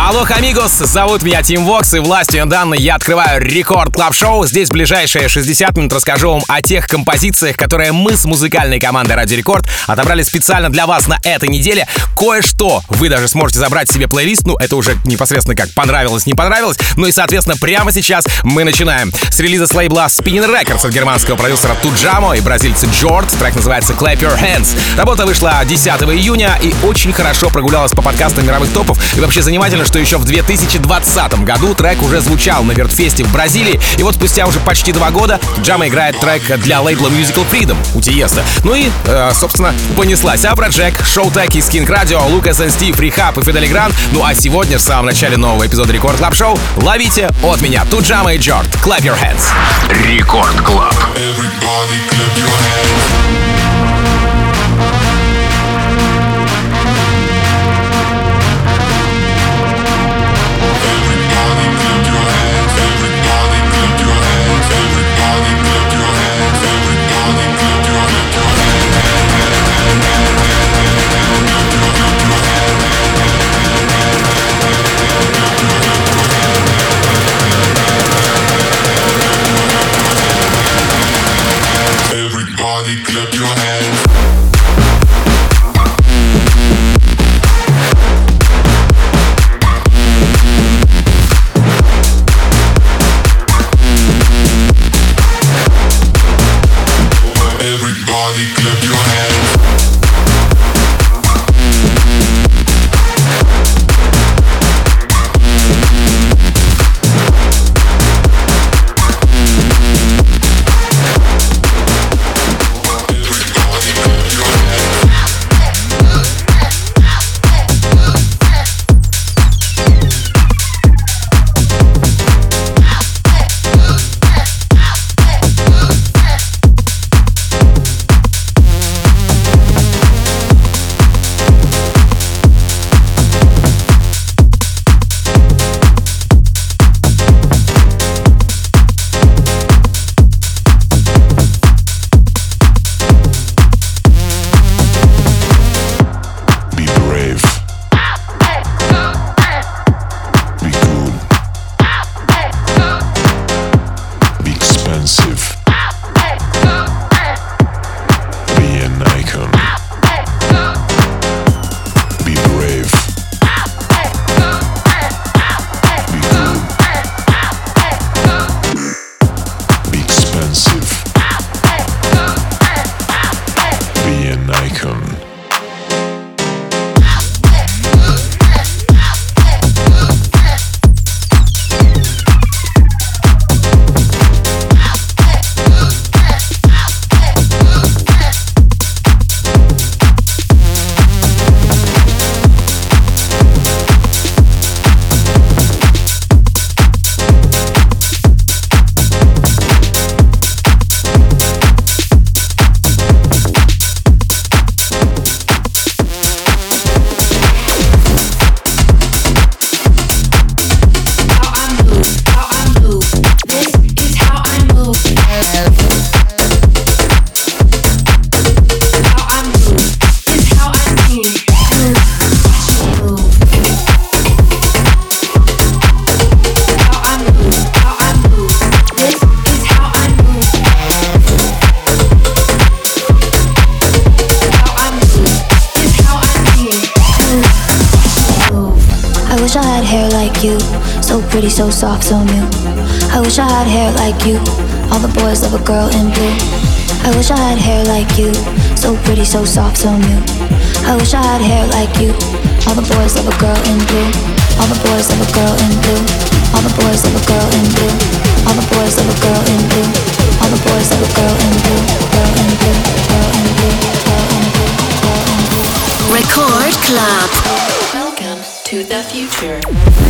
Алло, amigos, зовут меня Tim Vox, и властью данной я открываю Record Club Show Здесь ближайшие 60 минут расскажу вам о тех композициях, которые мы с музыкальной командой Радио Рекорд отобрали специально для вас на этой неделе. Кое-что вы даже сможете забрать себе плейлист, ну это уже непосредственно как понравилось, не понравилось. Ну и, соответственно, прямо сейчас мы начинаем. С релиза с лейбла Spinnin' Records от германского продюсера Tujamo и бразильца Jørd. Трек называется Clap Your Hands. Работа вышла 10 июня и очень хорошо прогулялась по подкастам мировых топов. И вообще занимательно, что еще в 2020 году трек уже звучал на Вертфесте в Бразилии, и вот спустя уже почти два года Tujamo играет трек для лейбла Musical Freedom у Tiësto. Ну и, э, собственно, понеслась Afrojack, Showtek и Skink Radio, Lucas и Steve, R3HAB и Fedde Le Grand. Ну а сегодня, в самом начале нового эпизода Record Club Show, ловите от меня Tujamo и Jørd. Clap your hands. Рекорд Клаб. Everybody clap your hands. So new. I wish I had hair like you, all the boys love a girl in blue. I wish I had hair like you, so pretty, so soft, so new. I wish I had hair like you, all the boys love a girl in blue. All the boys love a girl in blue. All the boys love a girl in blue. All the boys love a girl in blue. All the boys love a girl in blue. Girl in blue. Girl in blue. Girl in blue. Girl in blue. Record Club. Welcome to the future.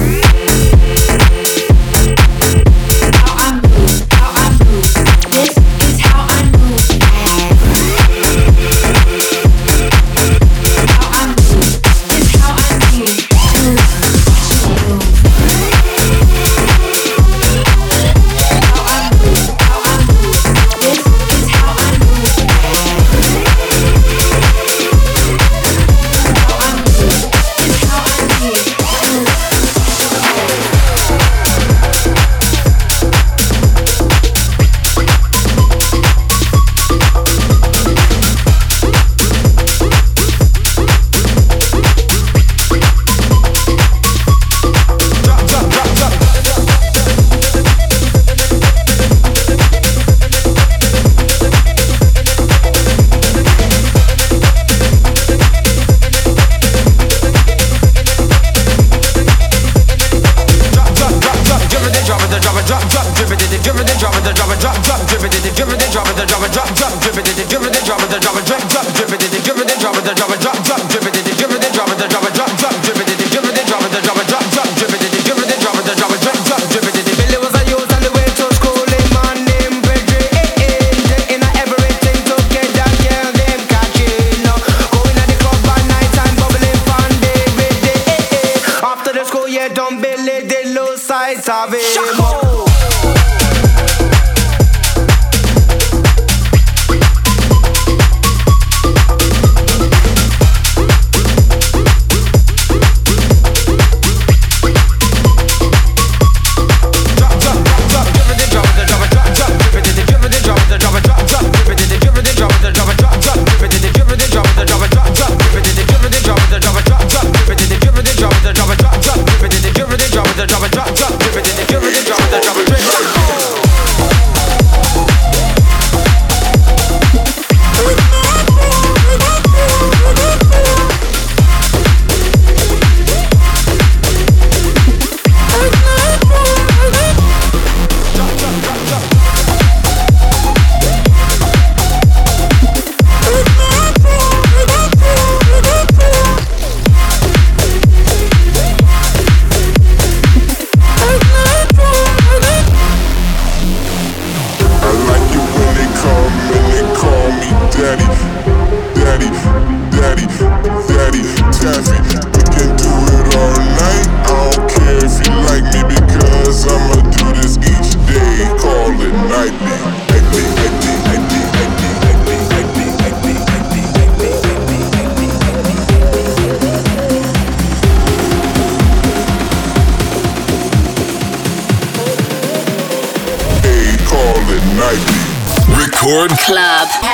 Record Club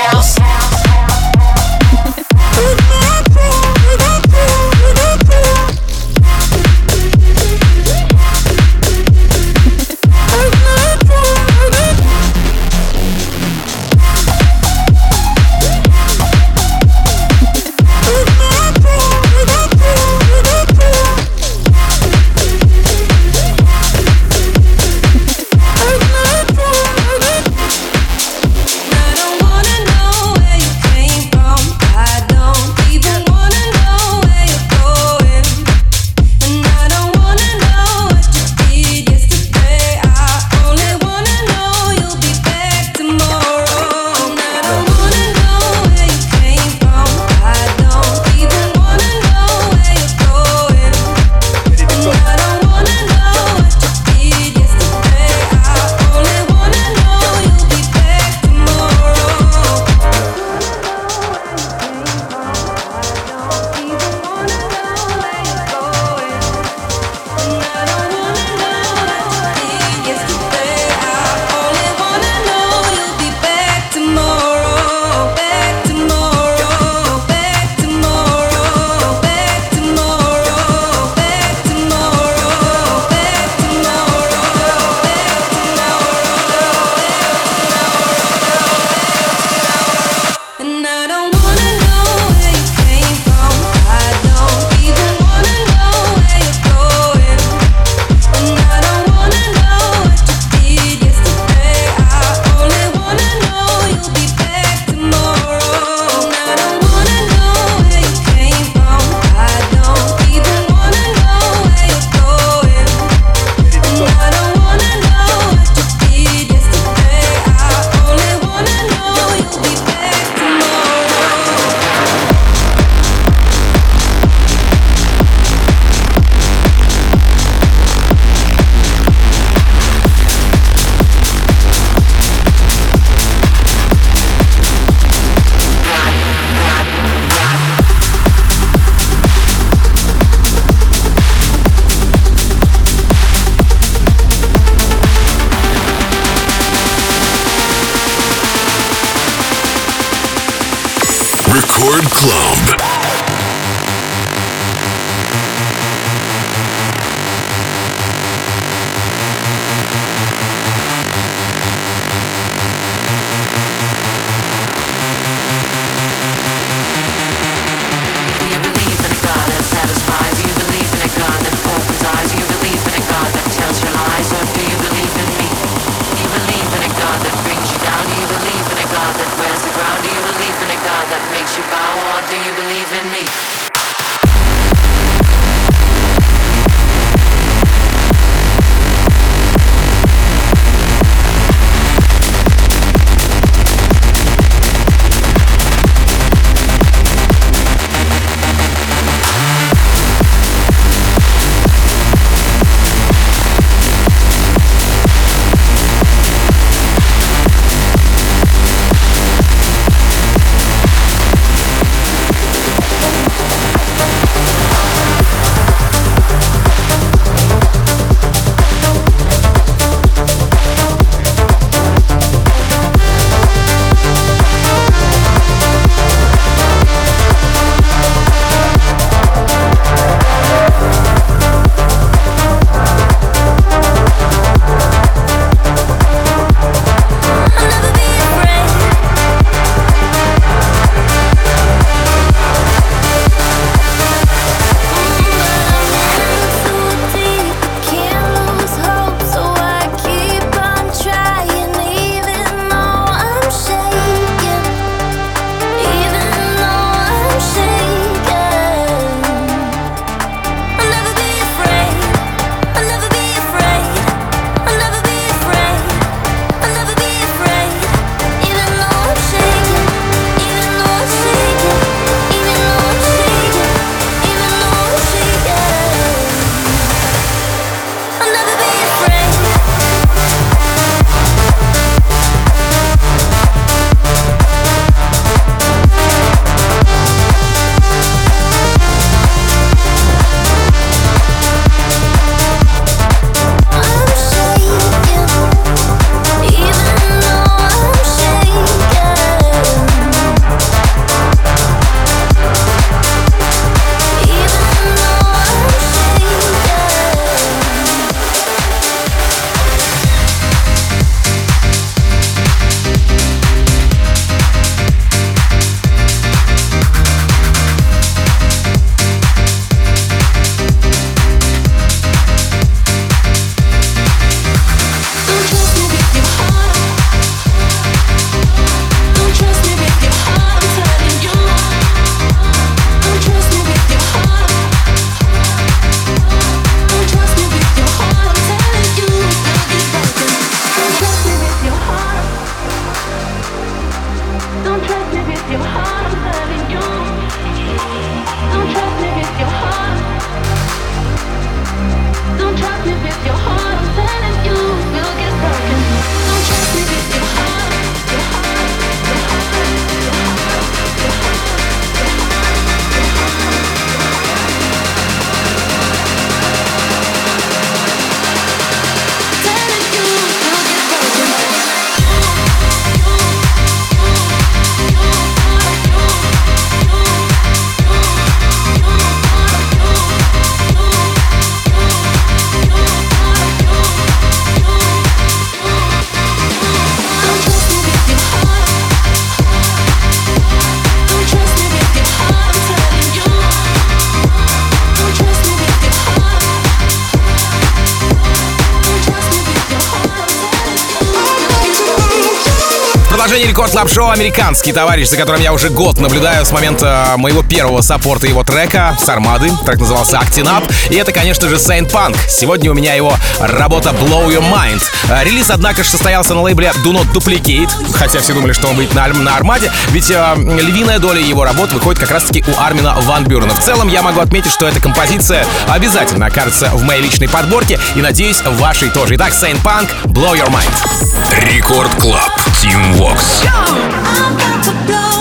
продолжение рекорд клаб шоу американский товарищ, за которым я уже год наблюдаю с момента моего первого саппорта его трека с Армады. Трек назывался Acting Up. И это, конечно же, Saint Punk. Сегодня у меня его работа Blow Your Mind. Э, Релиз, однако же, состоялся на лейбле Do Not Duplicate. Хотя все думали, что он будет на, на Армаде. Ведь э, львиная доля его работ выходит как раз-таки у Армина Ван Бюрена. В целом, я могу отметить, что эта композиция обязательно окажется в моей личной подборке. И надеюсь, в вашей тоже. Итак, Saint Punk, Blow Your Mind. Record Club. Team Vox. I'm about to blow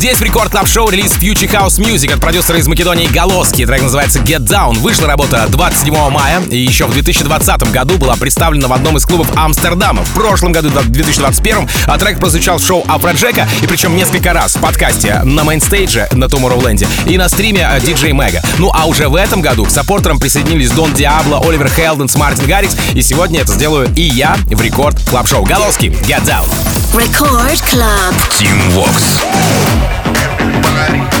Record Club Show релиз Future House Music от продюсера из Македонии Голоски. Трек называется Get Down. Вышла работа 27 мая и еще в 2020 году была представлена в одном из клубов Амстердама. В прошлом году, в 2021, а трек прозвучал в шоу Афроджека и причем несколько раз в подкасте на mainstage 'е на Tomorrowland и на стриме э, DJ Mega. Ну а уже в этом году к саппортерам присоединились Дон Диабло, Оливер Хелденс, Мартин Гаррикс и сегодня это сделаю и я в Record Club Show. Голоски, Get Down. Record Club. Team Vox. Friday.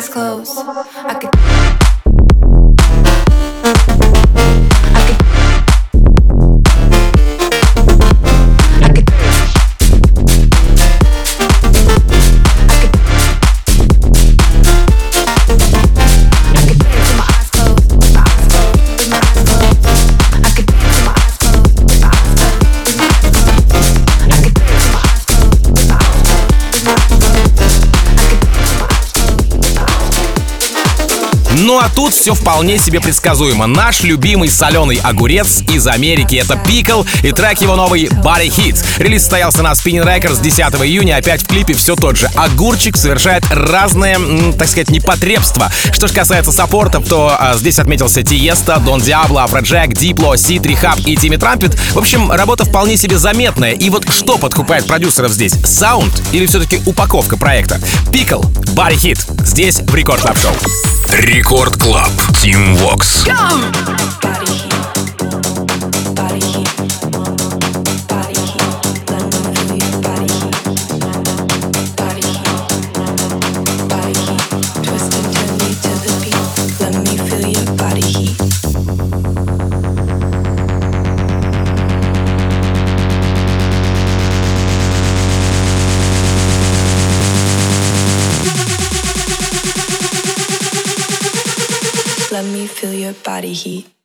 Eyes closed. Тут все вполне себе предсказуемо. Наш любимый соленый огурец из Америки — это Пикл и трек его новый Body Hit. Релиз состоялся на Spinning Records 10 июня. Опять в клипе все тот же. Огурчик совершает разные, так сказать, непотребства. Что же касается саппортов, то а, здесь отметился Тиеста, Дон Диабло, Афроджек, Дипло, Ситри Хаб и Тимми Трампет. В общем, работа вполне себе заметная. И вот что подкупает продюсеров здесь? Саунд или все-таки упаковка проекта? Пикл, Body Hit. Здесь в Рекорд Клаб Шоу. Рекорд Клаб. Team Vox. Let feel your body heat.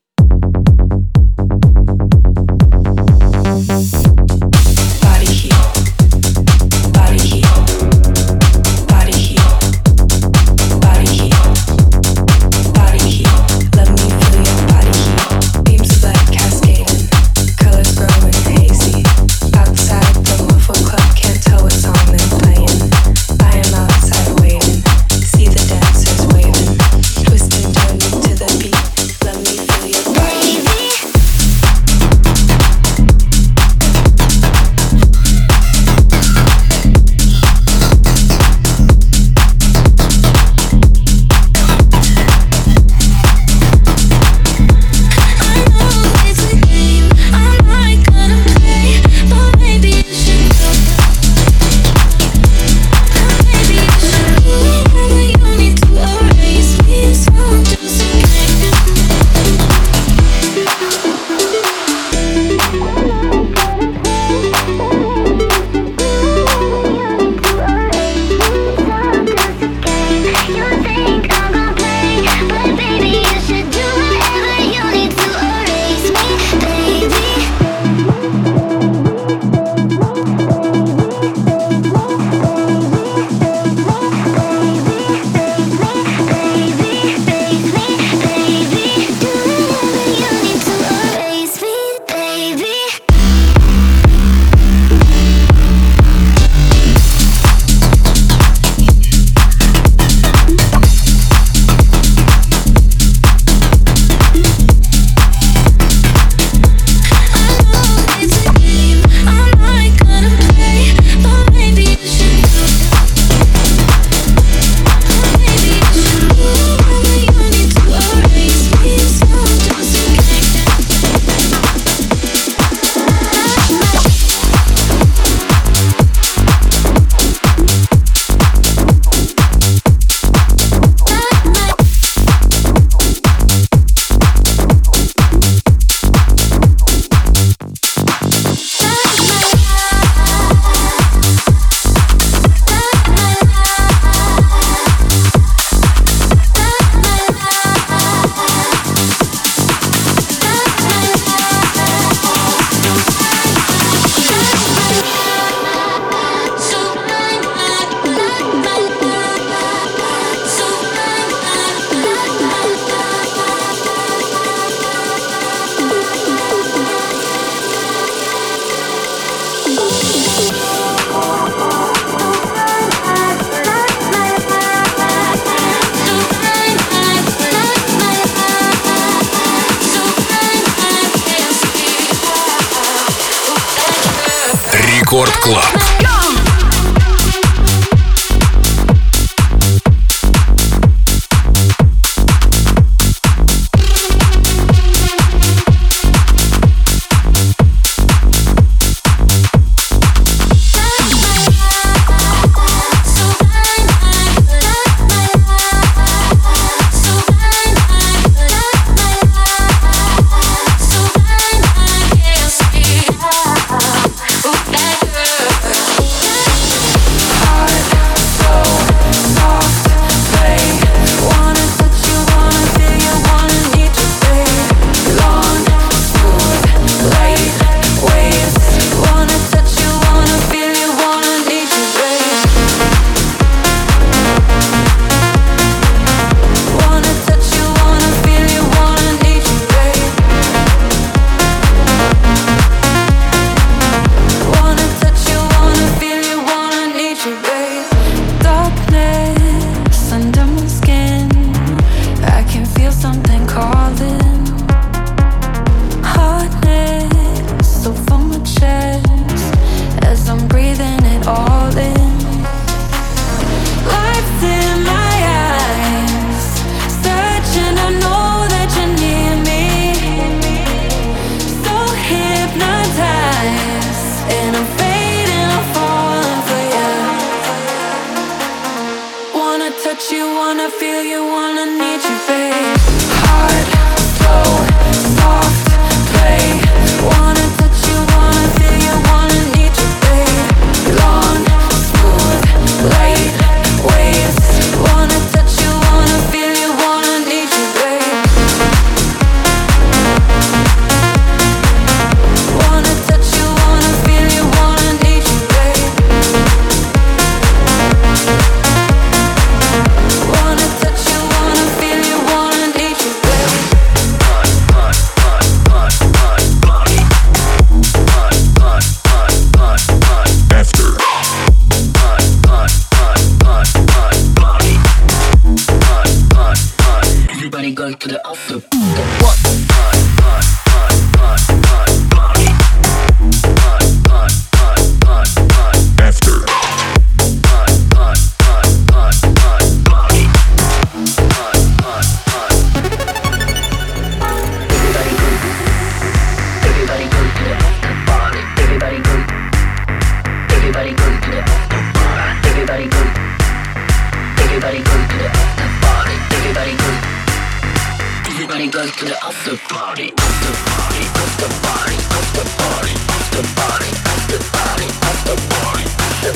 to the after party, after party, after party, after party, after party, after party, after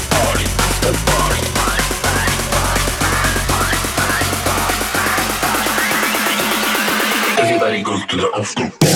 party, after party, after party. Everybody goes to the after party.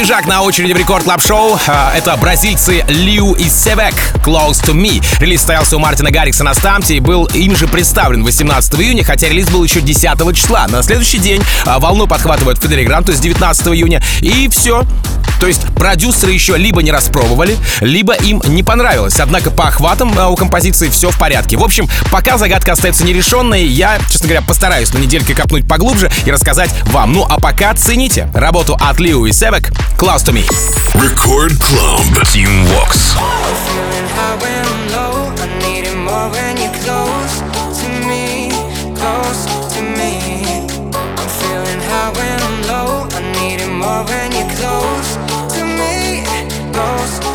Свежак на очереди в Record Club Show. А, Это бразильцы Liu и Севек Close to Me. Релиз состоялся у Мартина Гаррикса на STMPD и был им же представлен 18 июня, хотя релиз был еще 10 числа. На следующий день а, волну подхватывает Fedde Le Grand, то есть 19 июня. И все. То есть продюсеры еще либо не распробовали, либо им не понравилось. Однако по охватам а, у композиции все в порядке. В общем, пока загадка остается нерешенной, я, честно говоря, постараюсь на недельке копнуть поглубже и рассказать вам. Ну а пока цените работу от Liu и Севек «Close to Me». Record Club. Team Vox. when you're close close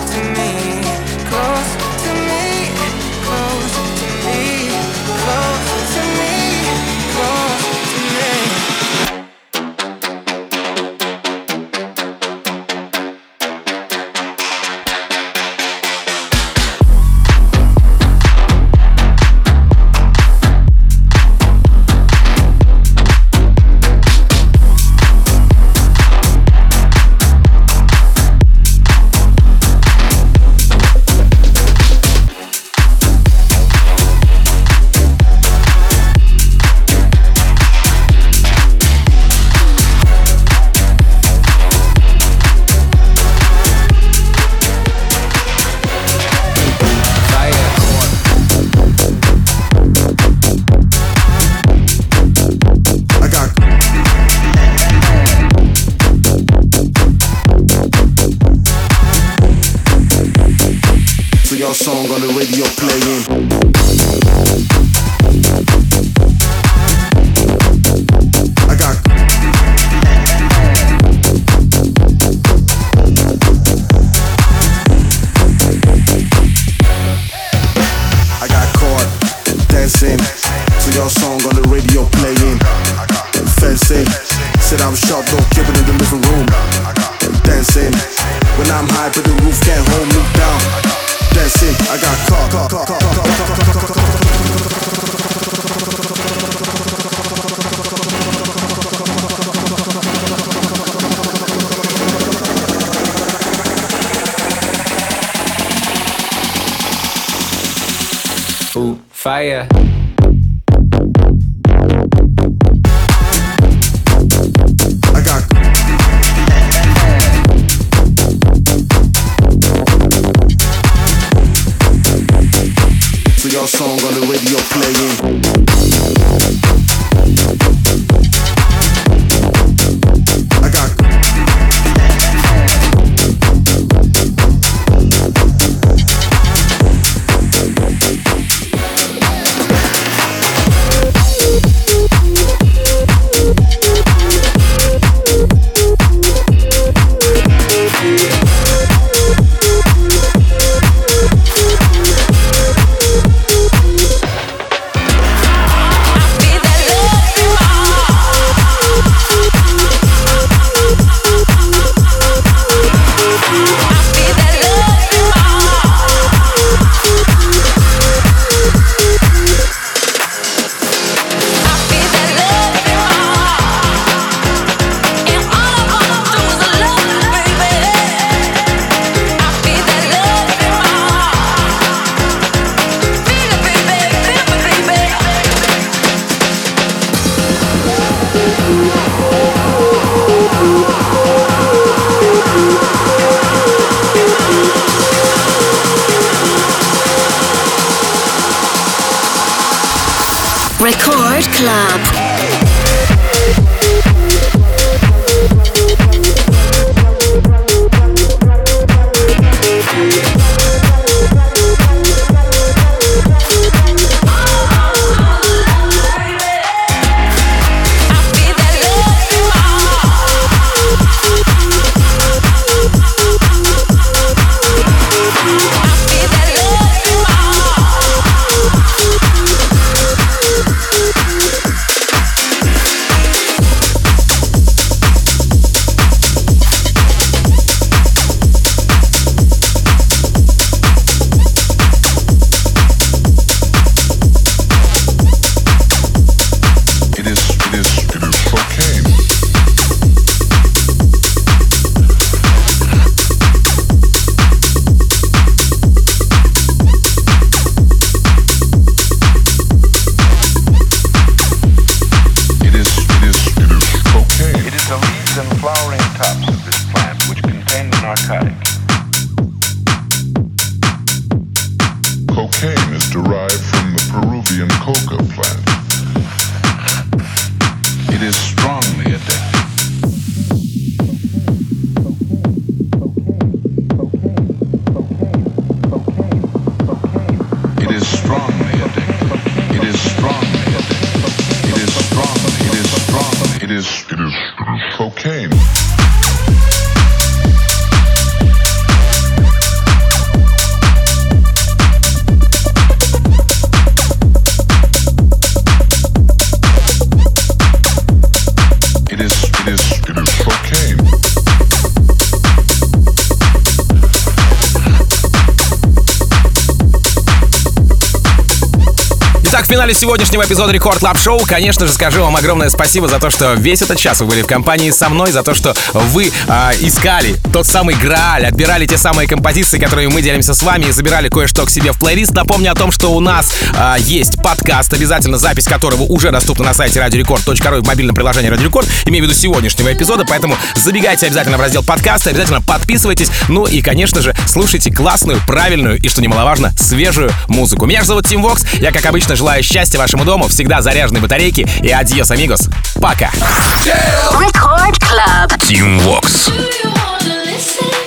Fencing, said I'm sharp, don't keep it in the living room. Dancing, when I'm high, but the roof can't hold me down. Dancing, I got caught. caught, caught, caught, caught, caught, caught, caught, caught. Fire. Radio playing. Record Club. Финале сегодняшнего эпизода Record Club Show, конечно же, скажу вам огромное спасибо за то, что весь этот час вы были в компании со мной, за то, что вы а, искали тот самый Грааль, отбирали те самые композиции, которые мы делимся с вами и забирали кое-что к себе в плейлист. Напомню о том, что у нас а, есть подкаст, обязательно запись которого уже доступна на сайте радиорекорд.ру и в мобильном приложении Радио Рекорд, имею в виду сегодняшнего эпизода, поэтому забегайте обязательно в раздел подкаста, обязательно подписывайтесь, ну и, конечно же, слушайте классную, правильную и, что немаловажно, свежую музыку. Меня же зовут Tim Vox, я, как обычно, желаю счастья вашему дому, всегда заряженной батарейки и adiós, amigos. Пока! Team Vox. Do you wanna listen?